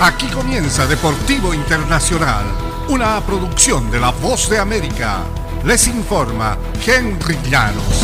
Aquí comienza Deportivo Internacional, una producción de La Voz de América. Les informa Henry Llanos.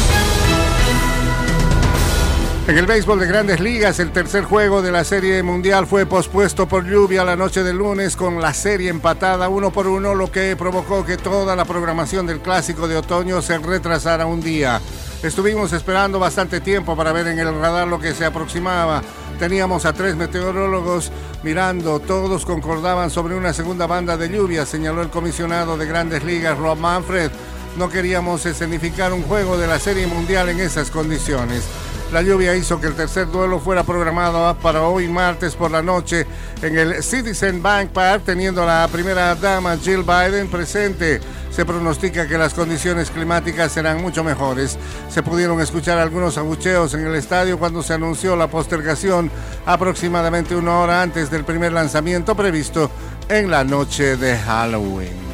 En el béisbol de grandes ligas, el tercer juego de la Serie Mundial fue pospuesto por lluvia la noche del lunes con la serie empatada uno por uno, lo que provocó que toda la programación del clásico de otoño se retrasara un día. Estuvimos esperando bastante tiempo para ver en el radar lo que se aproximaba. Teníamos a tres meteorólogos mirando, todos concordaban sobre una segunda banda de lluvia, señaló el comisionado de grandes ligas Rob Manfred. No queríamos escenificar un juego de la Serie Mundial en esas condiciones. La lluvia hizo que el tercer duelo fuera programado para hoy martes por la noche en el Citizen Bank Park, teniendo la primera dama Jill Biden presente. Se pronostica que las condiciones climáticas serán mucho mejores. Se pudieron escuchar algunos abucheos en el estadio cuando se anunció la postergación aproximadamente una hora antes del primer lanzamiento previsto en la noche de Halloween.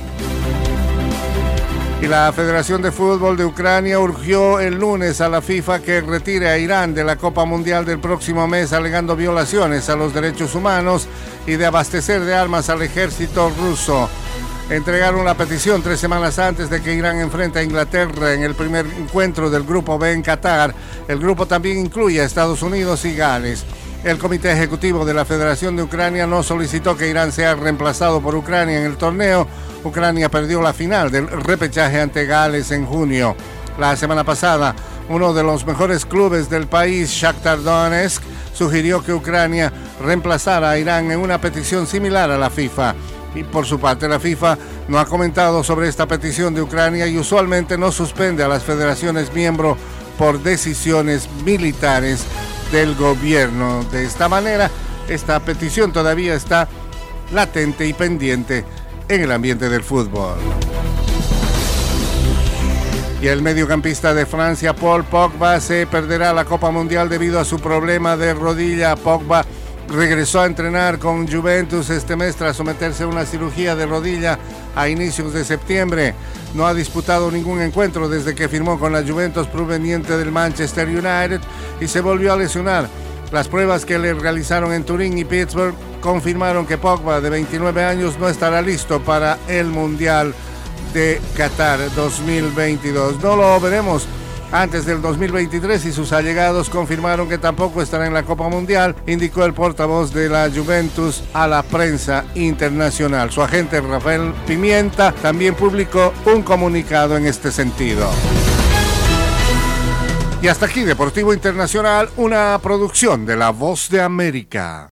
Y la Federación de Fútbol de Ucrania urgió el lunes a la FIFA que retire a Irán de la Copa Mundial del próximo mes alegando violaciones a los derechos humanos y de abastecer de armas al ejército ruso. Entregaron la petición tres semanas antes de que Irán enfrente a Inglaterra en el primer encuentro del Grupo B en Qatar. El grupo también incluye a Estados Unidos y Gales. El Comité Ejecutivo de la Federación de Ucrania no solicitó que Irán sea reemplazado por Ucrania en el torneo. Ucrania perdió la final del repechaje ante Gales en junio. La semana pasada, uno de los mejores clubes del país, Shakhtar Donetsk, sugirió que Ucrania reemplazara a Irán en una petición similar a la FIFA. Y por su parte, la FIFA no ha comentado sobre esta petición de Ucrania y usualmente no suspende a las federaciones miembro por decisiones militares del gobierno. De esta manera, esta petición todavía está latente y pendiente en el ambiente del fútbol. Y el mediocampista de Francia, Paul Pogba, se perderá la Copa Mundial debido a su problema de rodilla. Pogba regresó a entrenar con Juventus este mes tras someterse a una cirugía de rodilla a inicios de septiembre. No ha disputado ningún encuentro desde que firmó con la Juventus proveniente del Manchester United y se volvió a lesionar. Las pruebas que le realizaron en Turín y Pittsburgh confirmaron que Pogba, de 29 años, no estará listo para el Mundial de Qatar 2022. No lo veremos antes del 2023 y sus allegados confirmaron que tampoco estará en la Copa Mundial, indicó el portavoz de la Juventus a la prensa internacional. Su agente Rafael Pimienta también publicó un comunicado en este sentido. Y hasta aquí Deportivo Internacional, una producción de La Voz de América.